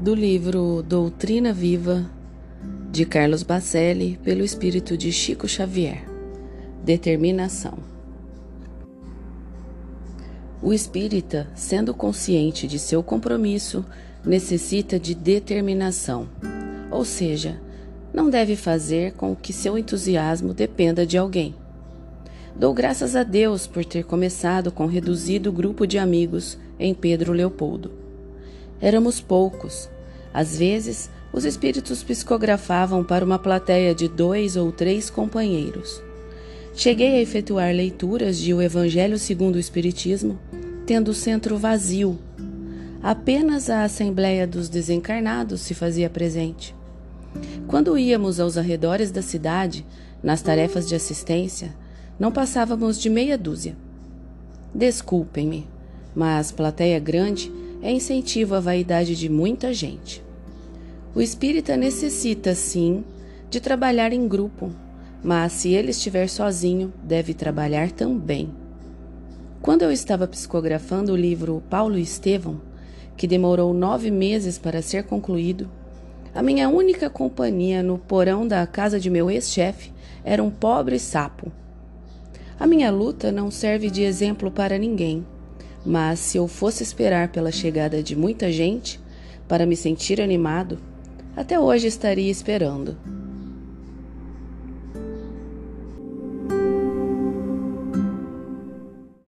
do livro Doutrina Viva de Carlos Bacelli, pelo espírito de Chico Xavier. Determinação. O espírita, sendo consciente de seu compromisso, necessita de determinação, ou seja, não deve fazer com que seu entusiasmo dependa de alguém. Dou graças a Deus por ter começado com reduzido grupo de amigos em Pedro Leopoldo. Éramos poucos. Às vezes, os espíritos psicografavam para uma plateia de dois ou três companheiros. Cheguei a efetuar leituras de O Evangelho segundo o Espiritismo, tendo o centro vazio. Apenas a Assembleia dos Desencarnados se fazia presente. Quando íamos aos arredores da cidade, nas tarefas de assistência, não passávamos de meia dúzia. Desculpem-me, mas plateia grande é incentivo à vaidade de muita gente. O espírita necessita, sim, de trabalhar em grupo, mas se ele estiver sozinho, deve trabalhar também. Quando eu estava psicografando o livro Paulo e Estevão, que demorou nove meses para ser concluído, a minha única companhia no porão da casa de meu ex-chefe era um pobre sapo a minha luta não serve de exemplo para ninguém, mas se eu fosse esperar pela chegada de muita gente para me sentir animado, até hoje estaria esperando.